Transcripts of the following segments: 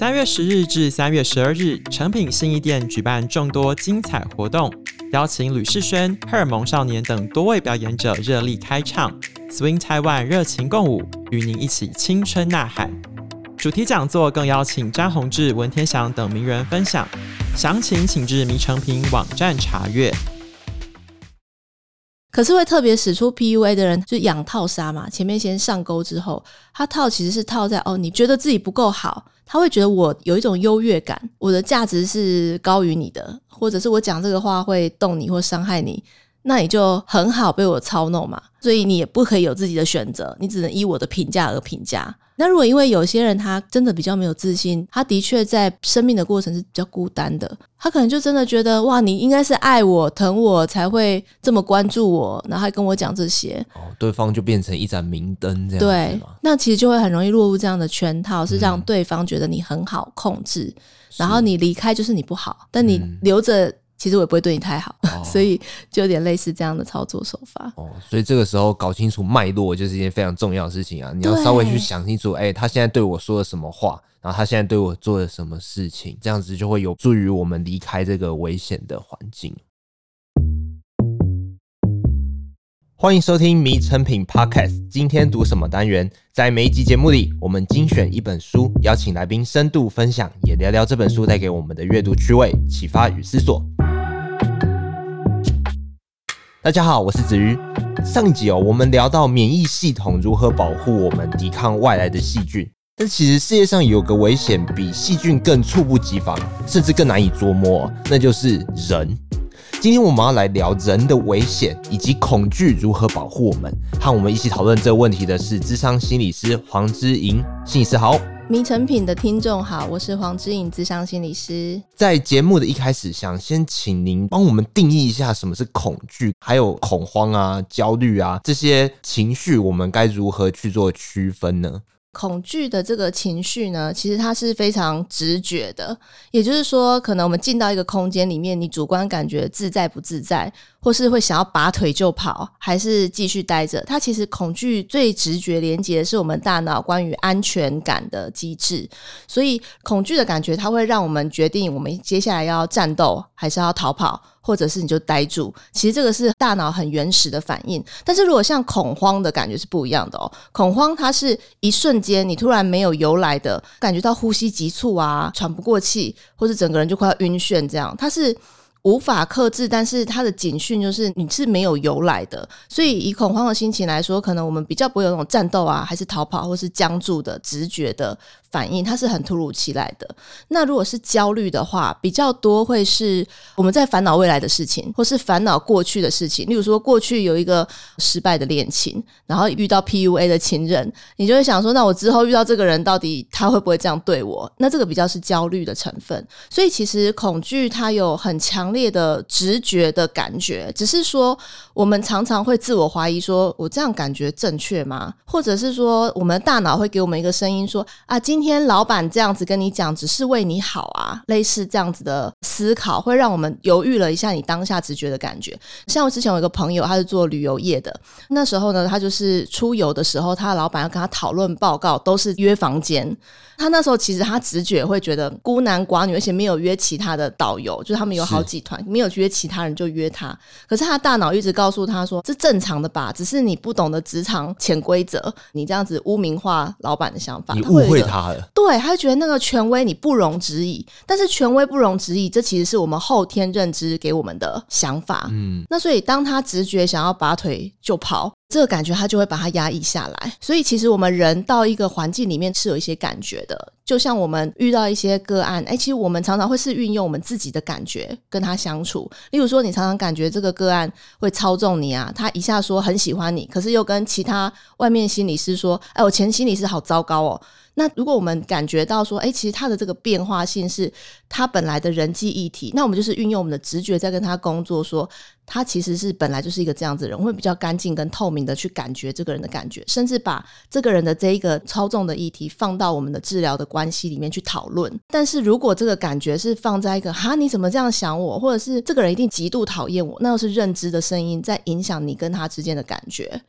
三月十日至三月十二日，诚品新义店举办众多精彩活动，邀请吕士轩、荷尔蒙少年等多位表演者热力开唱，Swing Taiwan 热情共舞，与您一起青春呐喊。主题讲座更邀请詹宏志、文天祥等名人分享，详情请至迷诚品网站查阅。可是会特别使出 PUA 的人，就养套杀嘛。前面先上钩之后，他套其实是套在哦，你觉得自己不够好，他会觉得我有一种优越感，我的价值是高于你的，或者是我讲这个话会动你或伤害你，那你就很好被我操弄嘛。所以你也不可以有自己的选择，你只能依我的评价而评价。那如果因为有些人他真的比较没有自信，他的确在生命的过程是比较孤单的，他可能就真的觉得哇，你应该是爱我、疼我才会这么关注我，然后还跟我讲这些。哦，对方就变成一盏明灯这样子。对，那其实就会很容易落入这样的圈套，是让对方觉得你很好控制，嗯、然后你离开就是你不好，但你留着。嗯其实我也不会对你太好，哦、所以就有点类似这样的操作手法。哦，所以这个时候搞清楚脉络就是一件非常重要的事情啊！你要稍微去想清楚，哎、欸，他现在对我说了什么话，然后他现在对我做了什么事情，这样子就会有助于我们离开这个危险的环境。欢迎收听《迷成品 Podcast》，今天读什么单元？在每一集节目里，我们精选一本书，邀请来宾深度分享，也聊聊这本书带给我们的阅读趣味、启发与思索。大家好，我是子瑜。上一集哦，我们聊到免疫系统如何保护我们抵抗外来的细菌，但其实世界上有个危险比细菌更猝不及防，甚至更难以捉摸，那就是人。今天我们要来聊人的危险以及恐惧如何保护我们。和我们一起讨论这个问题的是智商心理师黄之莹，心理师好。迷成品的听众好，我是黄之颖智商心理师。在节目的一开始，想先请您帮我们定义一下什么是恐惧，还有恐慌啊、焦虑啊这些情绪，我们该如何去做区分呢？恐惧的这个情绪呢，其实它是非常直觉的，也就是说，可能我们进到一个空间里面，你主观感觉自在不自在，或是会想要拔腿就跑，还是继续待着？它其实恐惧最直觉连接的是我们大脑关于安全感的机制，所以恐惧的感觉它会让我们决定我们接下来要战斗还是要逃跑。或者是你就呆住，其实这个是大脑很原始的反应。但是如果像恐慌的感觉是不一样的哦，恐慌它是一瞬间，你突然没有由来的感觉到呼吸急促啊，喘不过气，或是整个人就快要晕眩这样，它是。无法克制，但是它的警讯就是你是没有由来的，所以以恐慌的心情来说，可能我们比较不会有那种战斗啊，还是逃跑，或是僵住的直觉的反应，它是很突如其来的。那如果是焦虑的话，比较多会是我们在烦恼未来的事情，或是烦恼过去的事情。例如说，过去有一个失败的恋情，然后遇到 PUA 的情人，你就会想说，那我之后遇到这个人，到底他会不会这样对我？那这个比较是焦虑的成分。所以其实恐惧它有很强。烈的直觉的感觉，只是说我们常常会自我怀疑，说我这样感觉正确吗？或者是说，我们的大脑会给我们一个声音说啊，今天老板这样子跟你讲，只是为你好啊，类似这样子的思考，会让我们犹豫了一下你当下直觉的感觉。像我之前有一个朋友，他是做旅游业的，那时候呢，他就是出游的时候，他的老板要跟他讨论报告，都是约房间。他那时候其实他直觉会觉得孤男寡女，而且没有约其他的导游，就是他们有好几团，没有约其他人就约他。可是他的大脑一直告诉他说：“这正常的吧，只是你不懂得职场潜规则，你这样子污名化老板的想法，你误会他了。”对，他就觉得那个权威你不容置疑，但是权威不容置疑，这其实是我们后天认知给我们的想法。嗯，那所以当他直觉想要拔腿就跑。这个感觉他就会把它压抑下来，所以其实我们人到一个环境里面是有一些感觉的，就像我们遇到一些个案，哎，其实我们常常会是运用我们自己的感觉跟他相处。例如说，你常常感觉这个个案会操纵你啊，他一下说很喜欢你，可是又跟其他外面心理师说，哎，我前心理师好糟糕哦。那如果我们感觉到说，哎，其实他的这个变化性是他本来的人际议题，那我们就是运用我们的直觉在跟他工作，说他其实是本来就是一个这样子的人，会比较干净跟透明的去感觉这个人的感觉，甚至把这个人的这一个操纵的议题放到我们的治疗的关系里面去讨论。但是如果这个感觉是放在一个哈，你怎么这样想我，或者是这个人一定极度讨厌我，那又是认知的声音在影响你跟他之间的感觉。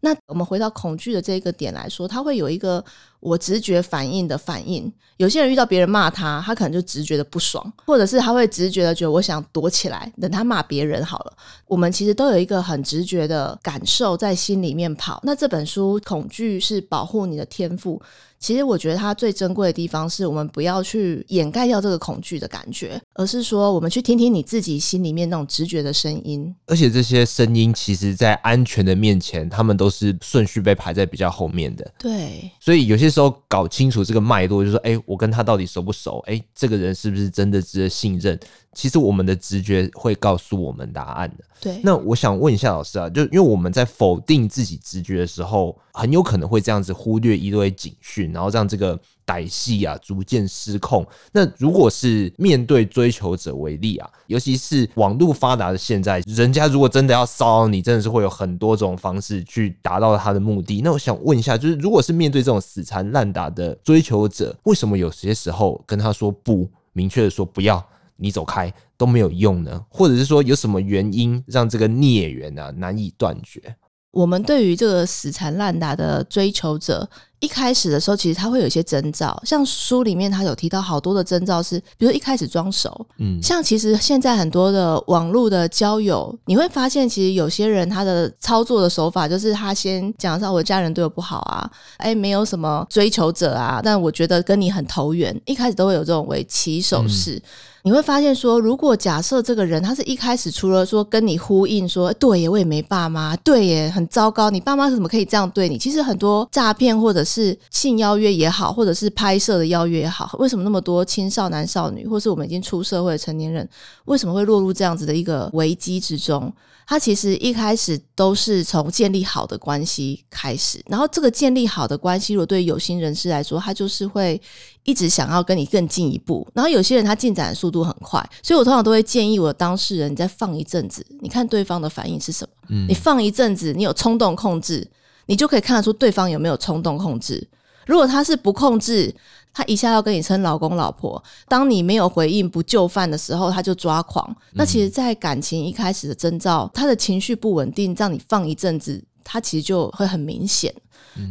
那我们回到恐惧的这个点来说，它会有一个我直觉反应的反应。有些人遇到别人骂他，他可能就直觉的不爽，或者是他会直觉的觉得我想躲起来，等他骂别人好了。我们其实都有一个很直觉的感受在心里面跑。那这本书《恐惧是保护你的天赋》。其实我觉得它最珍贵的地方是我们不要去掩盖掉这个恐惧的感觉，而是说我们去听听你自己心里面那种直觉的声音。而且这些声音其实，在安全的面前，他们都是顺序被排在比较后面的。对，所以有些时候搞清楚这个脉络，就是说，哎，我跟他到底熟不熟？哎，这个人是不是真的值得信任？其实我们的直觉会告诉我们答案的。对，那我想问一下老师啊，就因为我们在否定自己直觉的时候，很有可能会这样子忽略一堆警讯，然后让这个歹戏啊逐渐失控。那如果是面对追求者为例啊，尤其是网络发达的现在，人家如果真的要骚扰你，真的是会有很多种方式去达到他的目的。那我想问一下，就是如果是面对这种死缠烂打的追求者，为什么有些时候跟他说不，明确的说不要？你走开都没有用呢，或者是说有什么原因让这个孽缘啊难以断绝？我们对于这个死缠烂打的追求者，一开始的时候，其实他会有一些征兆，像书里面他有提到好多的征兆是，比如一开始装熟，嗯，像其实现在很多的网络的交友，你会发现其实有些人他的操作的手法就是他先讲上我的家人对我不好啊，哎，没有什么追求者啊，但我觉得跟你很投缘，一开始都会有这种为起手式。嗯你会发现说，如果假设这个人他是一开始除了说跟你呼应说，对耶，我也没爸妈，对耶，很糟糕，你爸妈怎么可以这样对你？其实很多诈骗或者是性邀约也好，或者是拍摄的邀约也好，为什么那么多青少男少女，或是我们已经出社会的成年人，为什么会落入这样子的一个危机之中？他其实一开始都是从建立好的关系开始，然后这个建立好的关系，如果对有心人士来说，他就是会一直想要跟你更进一步。然后有些人他进展的速度很快，所以我通常都会建议我的当事人，你再放一阵子，你看对方的反应是什么。嗯，你放一阵子，你有冲动控制，你就可以看得出对方有没有冲动控制。如果他是不控制，他一下要跟你称老公老婆，当你没有回应不就范的时候，他就抓狂。那其实，在感情一开始的征兆，他的情绪不稳定，让你放一阵子，他其实就会很明显。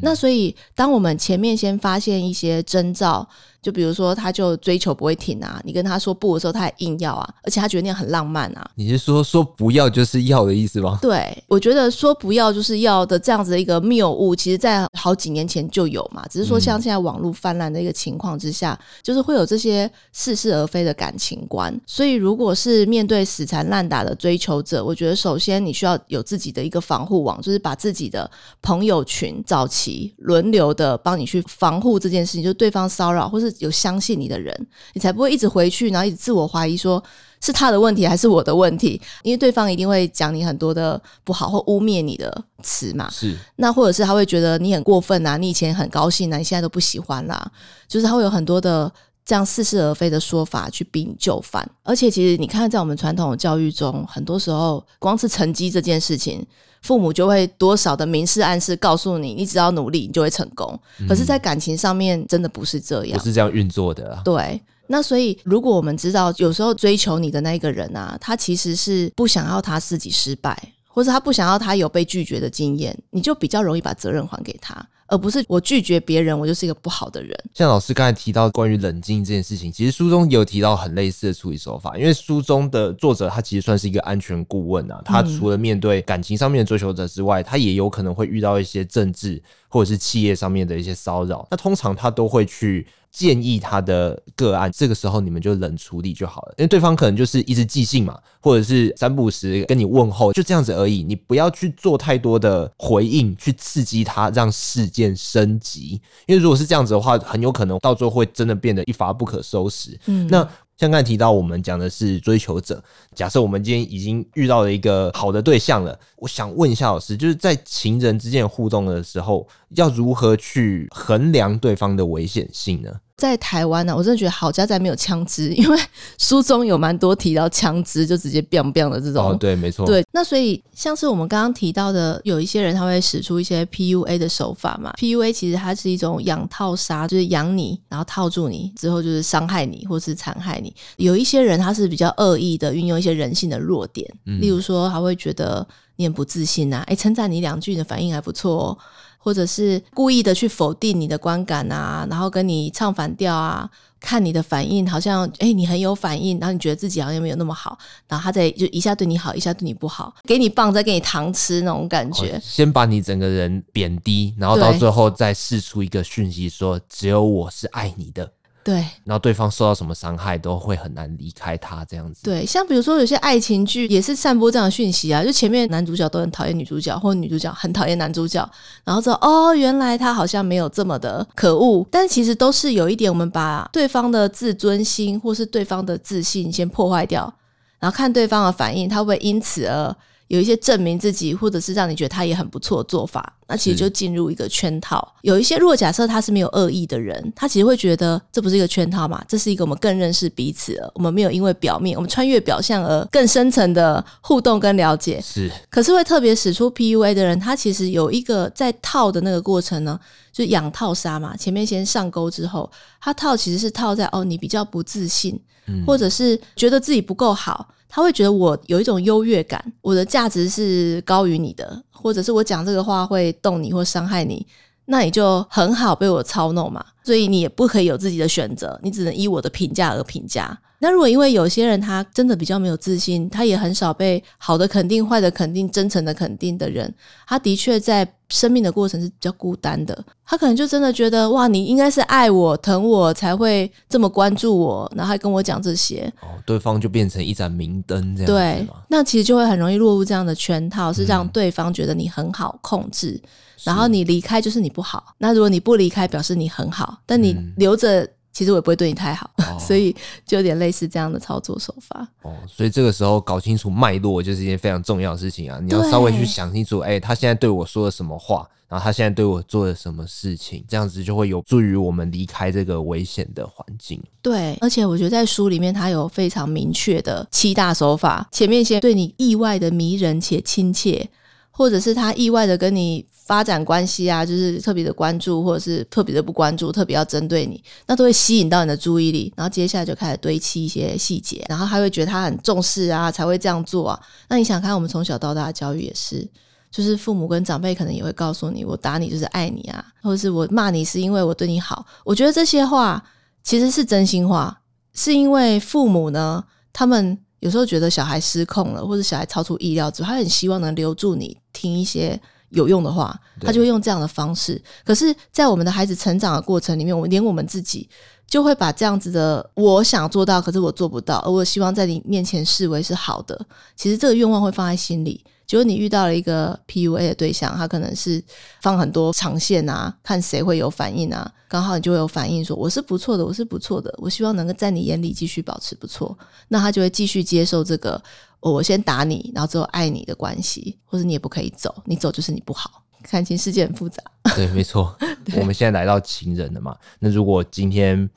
那所以，当我们前面先发现一些征兆。就比如说，他就追求不会停啊，你跟他说不的时候，他还硬要啊，而且他觉得那样很浪漫啊。你是说说不要就是要的意思吗？对，我觉得说不要就是要的这样子的一个谬误，其实在好几年前就有嘛，只是说像现在网络泛滥的一个情况之下，嗯、就是会有这些似是而非的感情观。所以，如果是面对死缠烂打的追求者，我觉得首先你需要有自己的一个防护网，就是把自己的朋友群早期轮流的帮你去防护这件事情，就是对方骚扰或是。有相信你的人，你才不会一直回去，然后一直自我怀疑，说是他的问题还是我的问题？因为对方一定会讲你很多的不好或污蔑你的词嘛。是，那或者是他会觉得你很过分啊，你以前很高兴啊，你现在都不喜欢啦。就是他会有很多的这样似是而非的说法去逼你就范。而且，其实你看，在我们传统的教育中，很多时候光是成绩这件事情。父母就会多少的明示暗示告诉你，你只要努力，你就会成功。可是，在感情上面，真的不是这样，不是这样运作的啊。对，那所以，如果我们知道，有时候追求你的那个人啊，他其实是不想要他自己失败，或者他不想要他有被拒绝的经验，你就比较容易把责任还给他。而不是我拒绝别人，我就是一个不好的人。像老师刚才提到关于冷静这件事情，其实书中也有提到很类似的处理手法。因为书中的作者他其实算是一个安全顾问啊，他除了面对感情上面的追求者之外，他也有可能会遇到一些政治或者是企业上面的一些骚扰。那通常他都会去。建议他的个案，这个时候你们就冷处理就好了，因为对方可能就是一直寄信嘛，或者是三不五时跟你问候，就这样子而已。你不要去做太多的回应，去刺激他，让事件升级。因为如果是这样子的话，很有可能到最后会真的变得一发不可收拾。嗯，那。像刚才提到，我们讲的是追求者。假设我们今天已经遇到了一个好的对象了，我想问一下老师，就是在情人之间互动的时候，要如何去衡量对方的危险性呢？在台湾呢、啊，我真的觉得好家在没有枪支，因为书中有蛮多提到枪支，就直接 biang biang 的这种。哦，对，没错。对，那所以像是我们刚刚提到的，有一些人他会使出一些 PUA 的手法嘛。PUA 其实它是一种养套杀，就是养你，然后套住你之后就是伤害你或是残害你。有一些人他是比较恶意的运用一些人性的弱点，嗯、例如说他会觉得。你很不自信啊，诶，称赞你两句，你的反应还不错哦，或者是故意的去否定你的观感啊，然后跟你唱反调啊。看你的反应，好像哎、欸，你很有反应，然后你觉得自己好像没有那么好，然后他再就一下对你好，一下对你不好，给你棒再给你糖吃那种感觉，先把你整个人贬低，然后到最后再试出一个讯息说，只有我是爱你的。对，然后对方受到什么伤害都会很难离开他这样子。对，像比如说有些爱情剧也是散播这样的讯息啊，就前面男主角都很讨厌女主角，或者女主角很讨厌男主角，然后之后哦，原来他好像没有这么的可恶，但其实都是有一点，我们把对方的自尊心或是对方的自信先破坏掉，然后看对方的反应，他会不会因此而。有一些证明自己，或者是让你觉得他也很不错的做法，那其实就进入一个圈套。有一些，如果假设他是没有恶意的人，他其实会觉得这不是一个圈套嘛，这是一个我们更认识彼此了。我们没有因为表面，我们穿越表象而更深层的互动跟了解。是，可是会特别使出 PUA 的人，他其实有一个在套的那个过程呢，就养套杀嘛。前面先上钩之后，他套其实是套在哦，你比较不自信，嗯、或者是觉得自己不够好。他会觉得我有一种优越感，我的价值是高于你的，或者是我讲这个话会动你或伤害你，那你就很好被我操弄嘛，所以你也不可以有自己的选择，你只能依我的评价而评价。那如果因为有些人他真的比较没有自信，他也很少被好的肯定、坏的肯定、真诚的肯定的人，他的确在生命的过程是比较孤单的。他可能就真的觉得哇，你应该是爱我、疼我才会这么关注我，然后还跟我讲这些。哦，对方就变成一盏明灯这样子。对，那其实就会很容易落入这样的圈套，是让对方觉得你很好控制，嗯、然后你离开就是你不好。那如果你不离开，表示你很好，但你留着。嗯其实我也不会对你太好，哦、所以就有点类似这样的操作手法。哦，所以这个时候搞清楚脉络就是一件非常重要的事情啊！你要稍微去想清楚，哎、欸，他现在对我说了什么话，然后他现在对我做了什么事情，这样子就会有助于我们离开这个危险的环境。对，而且我觉得在书里面他有非常明确的七大手法，前面先对你意外的迷人且亲切。或者是他意外的跟你发展关系啊，就是特别的关注，或者是特别的不关注，特别要针对你，那都会吸引到你的注意力，然后接下来就开始堆砌一些细节，然后他会觉得他很重视啊，才会这样做啊。那你想看，我们从小到大的教育也是，就是父母跟长辈可能也会告诉你，我打你就是爱你啊，或者是我骂你是因为我对你好。我觉得这些话其实是真心话，是因为父母呢，他们。有时候觉得小孩失控了，或者小孩超出意料之后，他很希望能留住你，听一些有用的话，他就会用这样的方式。可是，在我们的孩子成长的过程里面，我们连我们自己就会把这样子的我想做到，可是我做不到，而我希望在你面前视为是好的。其实这个愿望会放在心里。结果你遇到了一个 PUA 的对象，他可能是放很多长线啊，看谁会有反应啊，刚好你就会有反应说我是不错的，我是不错的，我希望能够在你眼里继续保持不错，那他就会继续接受这个我先打你，然后之后爱你的关系，或者你也不可以走，你走就是你不好。感情世界很复杂，对，没错。我们现在来到情人了嘛？那如果今天。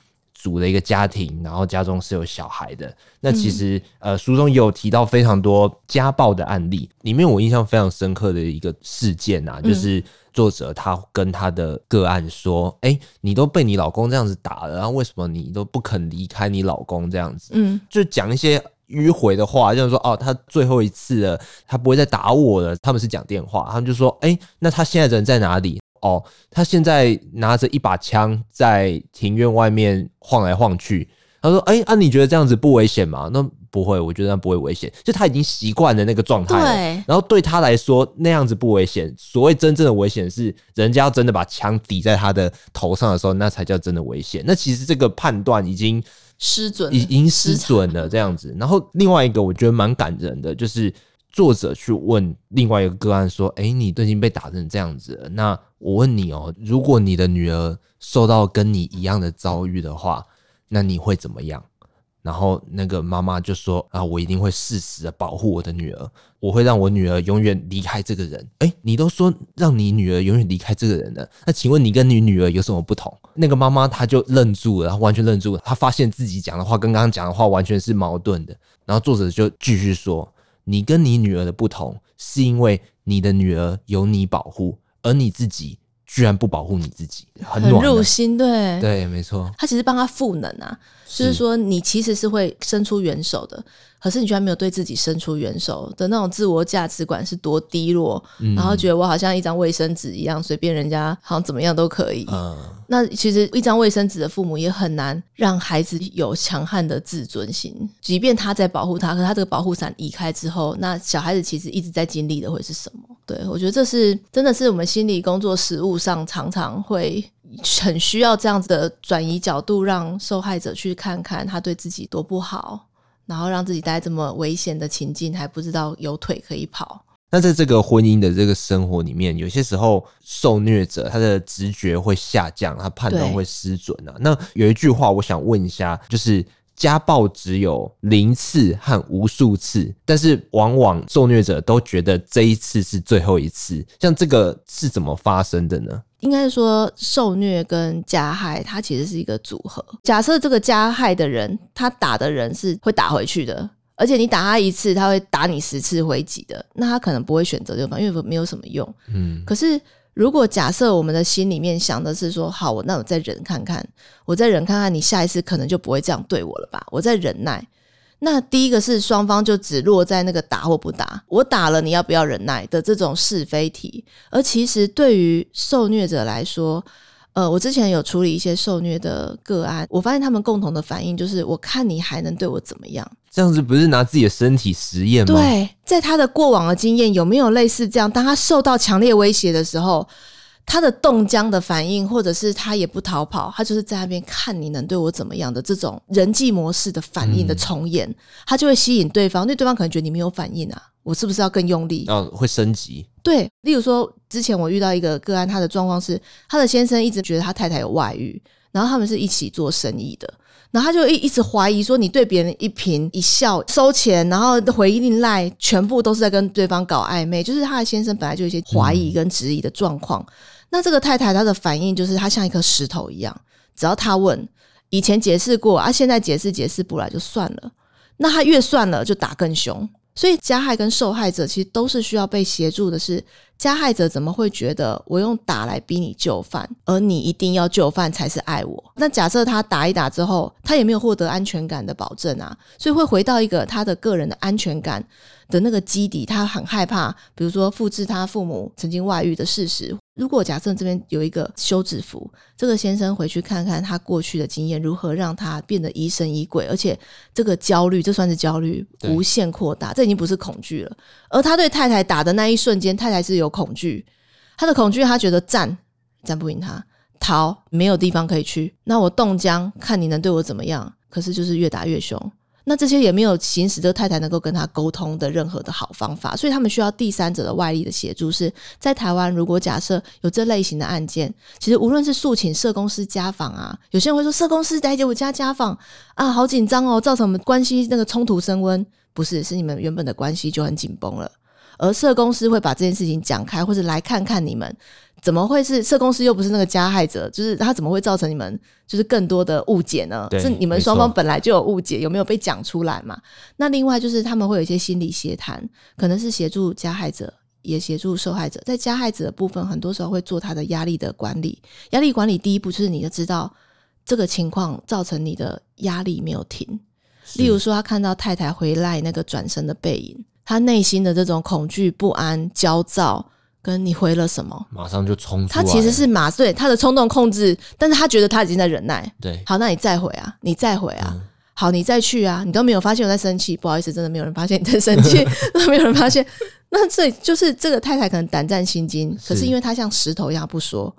组了一个家庭，然后家中是有小孩的。那其实，嗯、呃，书中也有提到非常多家暴的案例。里面我印象非常深刻的一个事件啊，就是作者他跟他的个案说：“哎、嗯，你都被你老公这样子打了，然后为什么你都不肯离开你老公这样子？”嗯，就讲一些迂回的话，就是说：“哦，他最后一次了，他不会再打我了。”他们是讲电话，他们就说：“哎，那他现在人在哪里？”哦，他现在拿着一把枪在庭院外面晃来晃去。他说：“哎、欸，啊，你觉得这样子不危险吗？”那不会，我觉得那不会危险。就他已经习惯了那个状态。然后对他来说，那样子不危险。所谓真正的危险是，人家要真的把枪抵在他的头上的时候，那才叫真的危险。那其实这个判断已经失准，已经失准了这样子。然后另外一个我觉得蛮感人的，就是。作者去问另外一个个案说：“哎，你都已经被打成这样子了，那我问你哦，如果你的女儿受到跟你一样的遭遇的话，那你会怎么样？”然后那个妈妈就说：“啊，我一定会誓死的保护我的女儿，我会让我女儿永远离开这个人。”哎，你都说让你女儿永远离开这个人了，那请问你跟你女儿有什么不同？那个妈妈她就愣住了，然后完全愣住了，她发现自己讲的话跟刚刚讲的话完全是矛盾的。然后作者就继续说。你跟你女儿的不同，是因为你的女儿有你保护，而你自己居然不保护你自己，很很暖的。入心，对。对，没错，他其实帮他赋能啊，就是说你其实是会伸出援手的，可是你居然没有对自己伸出援手的那种自我价值观是多低落，嗯、然后觉得我好像一张卫生纸一样，随便人家好像怎么样都可以。嗯，那其实一张卫生纸的父母也很难让孩子有强悍的自尊心，即便他在保护他，可是他这个保护伞移开之后，那小孩子其实一直在经历的会是什么？对，我觉得这是真的是我们心理工作实务上常常会很需要这样子的转移角度，让受害者去看看他对自己多不好，然后让自己待这么危险的情境还不知道有腿可以跑。那在这个婚姻的这个生活里面，有些时候受虐者他的直觉会下降，他判断会失准啊。那有一句话我想问一下，就是。家暴只有零次和无数次，但是往往受虐者都觉得这一次是最后一次。像这个是怎么发生的呢？应该是说，受虐跟加害，它其实是一个组合。假设这个加害的人，他打的人是会打回去的，而且你打他一次，他会打你十次回击的，那他可能不会选择这个方法，因为没有什么用。嗯，可是。如果假设我们的心里面想的是说，好，我那我再忍看看，我再忍看看，你下一次可能就不会这样对我了吧？我再忍耐。那第一个是双方就只落在那个打或不打，我打了你要不要忍耐的这种是非题。而其实对于受虐者来说，呃，我之前有处理一些受虐的个案，我发现他们共同的反应就是，我看你还能对我怎么样？这样子不是拿自己的身体实验吗？对，在他的过往的经验有没有类似这样？当他受到强烈威胁的时候，他的冻僵的反应，或者是他也不逃跑，他就是在那边看你能对我怎么样的这种人际模式的反应的重演，嗯、他就会吸引对方，因为对方可能觉得你没有反应啊，我是不是要更用力？啊，会升级。对，例如说之前我遇到一个个案，他的状况是他的先生一直觉得他太太有外遇，然后他们是一起做生意的。然后他就一一直怀疑说，你对别人一颦一笑收钱，然后回应赖，全部都是在跟对方搞暧昧。就是他的先生本来就有一些怀疑跟质疑的状况。嗯、那这个太太她的反应就是，她像一颗石头一样，只要他问，以前解释过啊，现在解释解释不来就算了。那他越算了，就打更凶。所以加害跟受害者其实都是需要被协助的是。是加害者怎么会觉得我用打来逼你就范，而你一定要就范才是爱我？那假设他打一打之后，他也没有获得安全感的保证啊，所以会回到一个他的个人的安全感的那个基底，他很害怕，比如说复制他父母曾经外遇的事实。如果假设这边有一个休止符，这个先生回去看看他过去的经验，如何让他变得疑神疑鬼，而且这个焦虑，这算是焦虑无限扩大，这已经不是恐惧了。而他对太太打的那一瞬间，太太是有恐惧，他的恐惧，他觉得战战不赢他，逃没有地方可以去，那我冻僵，看你能对我怎么样？可是就是越打越凶。那这些也没有行使这个太太能够跟他沟通的任何的好方法，所以他们需要第三者的外力的协助。是在台湾，如果假设有这类型的案件，其实无论是诉请社公司家访啊，有些人会说社公司来接我家家访啊，好紧张哦，造成我们关系那个冲突升温，不是，是你们原本的关系就很紧绷了。而社公司会把这件事情讲开，或者来看看你们。怎么会是社公司又不是那个加害者？就是他怎么会造成你们就是更多的误解呢？是你们双方本来就有误解，有没有被讲出来嘛？那另外就是他们会有一些心理协谈，可能是协助加害者，也协助受害者。在加害者的部分，很多时候会做他的压力的管理。压力管理第一步就是你要知道这个情况造成你的压力没有停。例如说，他看到太太回来那个转身的背影，他内心的这种恐惧、不安、焦躁。跟你回了什么？马上就冲出来。他其实是马对他的冲动控制，但是他觉得他已经在忍耐。对，好，那你再回啊，你再回啊，嗯、好，你再去啊，你都没有发现我在生气，不好意思，真的没有人发现你在生气，都没有人发现。那这就是这个太太可能胆战心惊，可是因为她像石头一样不说，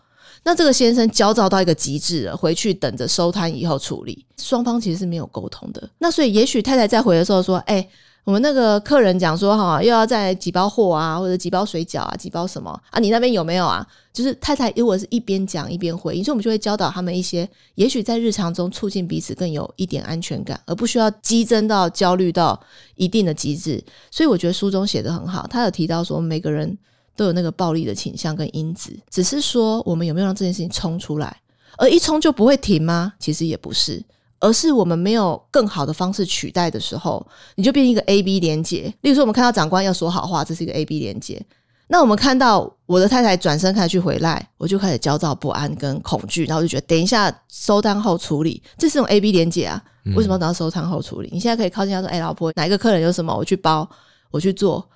那这个先生焦躁到一个极致了，回去等着收摊以后处理，双方其实是没有沟通的。那所以也许太太在回的时候说，哎、欸。我们那个客人讲说哈，又要再几包货啊，或者几包水饺啊，几包什么啊？你那边有没有啊？就是太太如果是一边讲一边回，所以我们就会教导他们一些，也许在日常中促进彼此更有一点安全感，而不需要激增到焦虑到一定的极致。所以我觉得书中写得很好，他有提到说每个人都有那个暴力的倾向跟因子，只是说我们有没有让这件事情冲出来，而一冲就不会停吗？其实也不是。而是我们没有更好的方式取代的时候，你就变成一个 A B 连接。例如说，我们看到长官要说好话，这是一个 A B 连接。那我们看到我的太太转身开始去回来，我就开始焦躁不安跟恐惧，然后我就觉得等一下收单后处理，这是种 A B 连接啊，为什么要等到收单后处理？嗯、你现在可以靠近他说，哎、欸，老婆，哪一个客人有什么，我去包，我去做。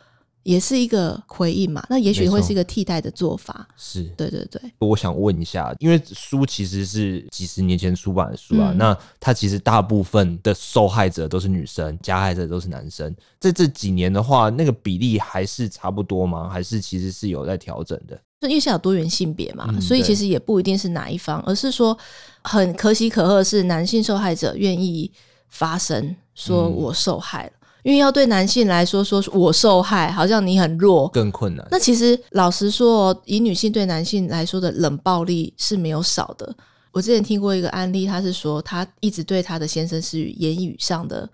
也是一个回应嘛，那也许会是一个替代的做法。是，对对对。我想问一下，因为书其实是几十年前出版的书啊，嗯、那它其实大部分的受害者都是女生，加害者都是男生。在这几年的话，那个比例还是差不多吗？还是其实是有在调整的？因为现在有多元性别嘛，嗯、所以其实也不一定是哪一方，而是说很可喜可贺是男性受害者愿意发声，说我受害了。嗯因为要对男性来说，说我受害，好像你很弱，更困难。那其实老实说，以女性对男性来说的冷暴力是没有少的。我之前听过一个案例，他是说他一直对他的先生是言语上的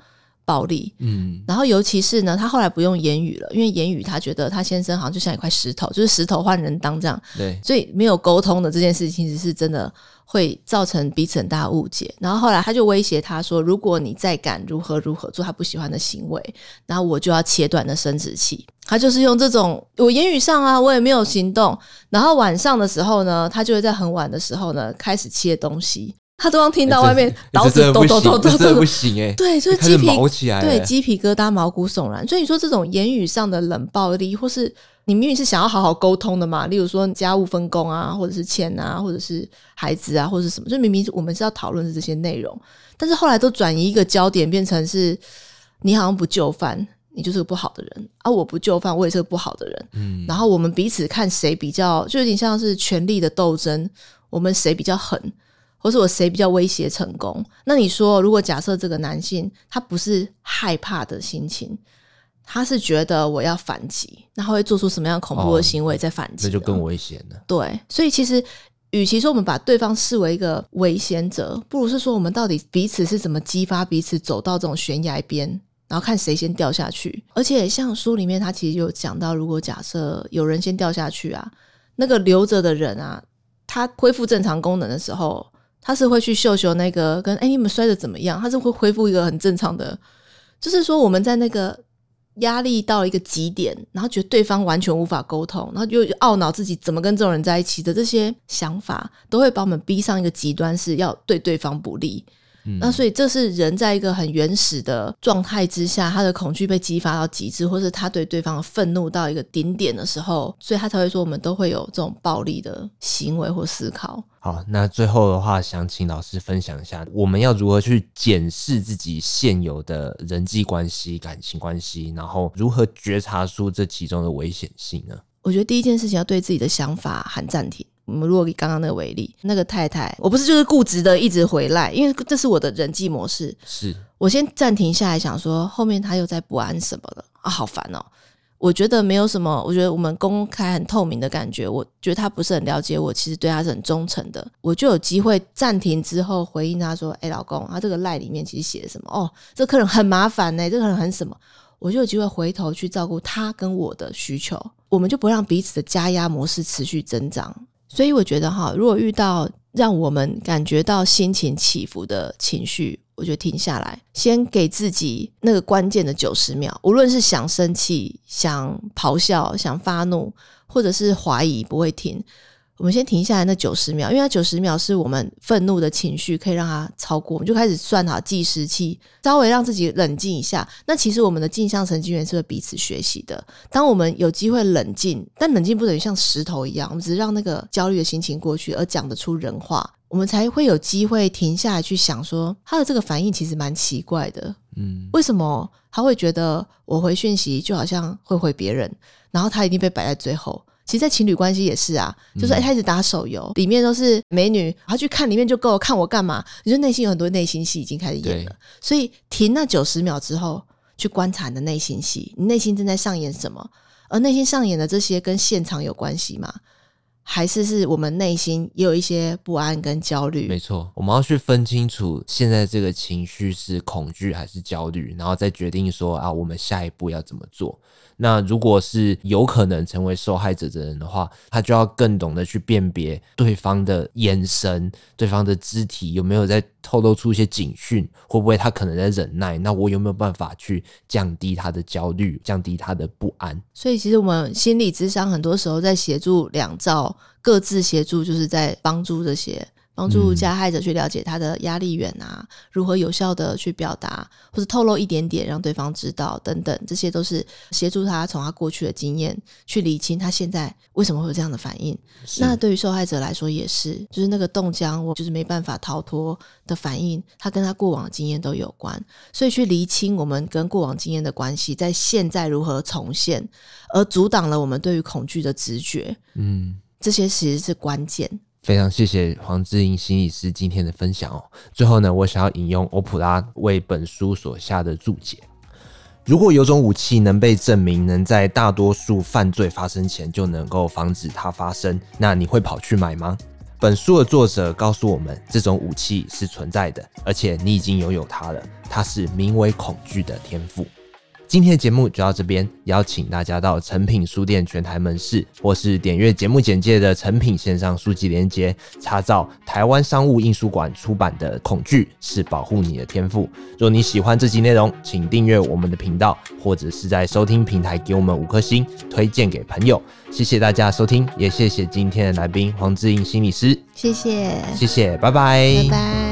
暴力，嗯，然后尤其是呢，他后来不用言语了，因为言语他觉得他先生好像就像一块石头，就是石头换人当这样，对，所以没有沟通的这件事情其实是真的。会造成彼此很大的误解，然后后来他就威胁他说：“如果你再敢如何如何做他不喜欢的行为，然后我就要切断的生殖器。”他就是用这种我言语上啊，我也没有行动。然后晚上的时候呢，他就会在很晚的时候呢开始切东西。他都能听到外面刀子咚咚咚咚咚，不行哎，对，就是鸡皮对鸡皮疙瘩、毛骨悚然。所以你说这种言语上的冷暴力，或是。你明明是想要好好沟通的嘛，例如说家务分工啊，或者是钱啊，或者是孩子啊，或者是什么，就明明我们是要讨论的这些内容，但是后来都转移一个焦点，变成是你好像不就范，你就是个不好的人啊，我不就范，我也是个不好的人，嗯，然后我们彼此看谁比较，就有点像是权力的斗争，我们谁比较狠，或是我谁比较威胁成功？那你说，如果假设这个男性他不是害怕的心情？他是觉得我要反击，那他会做出什么样恐怖的行为在反击？那就更危险了。对，所以其实与其说我们把对方视为一个危险者，不如是说我们到底彼此是怎么激发彼此走到这种悬崖边，然后看谁先掉下去。而且像书里面他其实有讲到，如果假设有人先掉下去啊，那个留着的人啊，他恢复正常功能的时候，他是会去秀秀那个跟哎、你们摔的怎么样？他是会恢复一个很正常的，就是说我们在那个。压力到一个极点，然后觉得对方完全无法沟通，然后就懊恼自己怎么跟这种人在一起的这些想法，都会把我们逼上一个极端，是要对对方不利。嗯、那所以这是人在一个很原始的状态之下，他的恐惧被激发到极致，或是他对对方愤怒到一个顶点的时候，所以他才会说我们都会有这种暴力的行为或思考。好，那最后的话，想请老师分享一下，我们要如何去检视自己现有的人际关系、感情关系，然后如何觉察出这其中的危险性呢？我觉得第一件事情要对自己的想法喊暂停。我们如果以刚刚那个为例，那个太太，我不是就是固执的一直回来，因为这是我的人际模式。是我先暂停下来想说，后面他又在不安什么了啊？好烦哦！我觉得没有什么，我觉得我们公开很透明的感觉，我觉得他不是很了解我，其实对他是很忠诚的。我就有机会暂停之后回应他说：“哎，老公，他这个赖里面其实写什么？哦，这客人很麻烦呢，这个客人很什么？”我就有机会回头去照顾他跟我的需求，我们就不让彼此的加压模式持续增长。所以我觉得哈，如果遇到让我们感觉到心情起伏的情绪，我就停下来，先给自己那个关键的九十秒，无论是想生气、想咆哮、想发怒，或者是怀疑，不会停。我们先停下来那九十秒，因为那九十秒是我们愤怒的情绪可以让它超过，我们就开始算好计时器，稍微让自己冷静一下。那其实我们的镜像神经元是会彼此学习的。当我们有机会冷静，但冷静不等于像石头一样，我们只是让那个焦虑的心情过去，而讲得出人话，我们才会有机会停下来去想说，他的这个反应其实蛮奇怪的。嗯，为什么他会觉得我回讯息就好像会回别人，然后他一定被摆在最后？其实，在情侣关系也是啊，就是一开始打手游，里面都是美女，他去看里面就够，看我干嘛？你就内心有很多内心戏已经开始演了，所以停那九十秒之后，去观察你的内心戏，你内心正在上演什么？而内心上演的这些跟现场有关系吗？还是是我们内心也有一些不安跟焦虑？没错，我们要去分清楚现在这个情绪是恐惧还是焦虑，然后再决定说啊，我们下一步要怎么做。那如果是有可能成为受害者的人的话，他就要更懂得去辨别对方的眼神、对方的肢体有没有在透露出一些警讯，会不会他可能在忍耐？那我有没有办法去降低他的焦虑，降低他的不安？所以，其实我们心理智商很多时候在协助两造各自协助，就是在帮助这些。帮助加害者去了解他的压力源啊，如何有效的去表达，或者透露一点点让对方知道等等，这些都是协助他从他过去的经验去理清他现在为什么会有这样的反应。那对于受害者来说也是，就是那个冻僵，我就是没办法逃脱的反应，他跟他过往的经验都有关，所以去厘清我们跟过往经验的关系，在现在如何重现，而阻挡了我们对于恐惧的直觉。嗯，这些其实是关键。非常谢谢黄志英心理师今天的分享哦。最后呢，我想要引用欧普拉为本书所下的注解：如果有种武器能被证明能在大多数犯罪发生前就能够防止它发生，那你会跑去买吗？本书的作者告诉我们，这种武器是存在的，而且你已经拥有它了。它是名为恐惧的天赋。今天的节目就到这边，邀请大家到诚品书店全台门市，或是点阅节目简介的诚品线上书籍连接，查找台湾商务印书馆出版的《恐惧是保护你的天赋》。若你喜欢这集内容，请订阅我们的频道，或者是在收听平台给我们五颗星，推荐给朋友。谢谢大家收听，也谢谢今天的来宾黄志英心理师。谢谢，谢谢，拜拜，拜拜。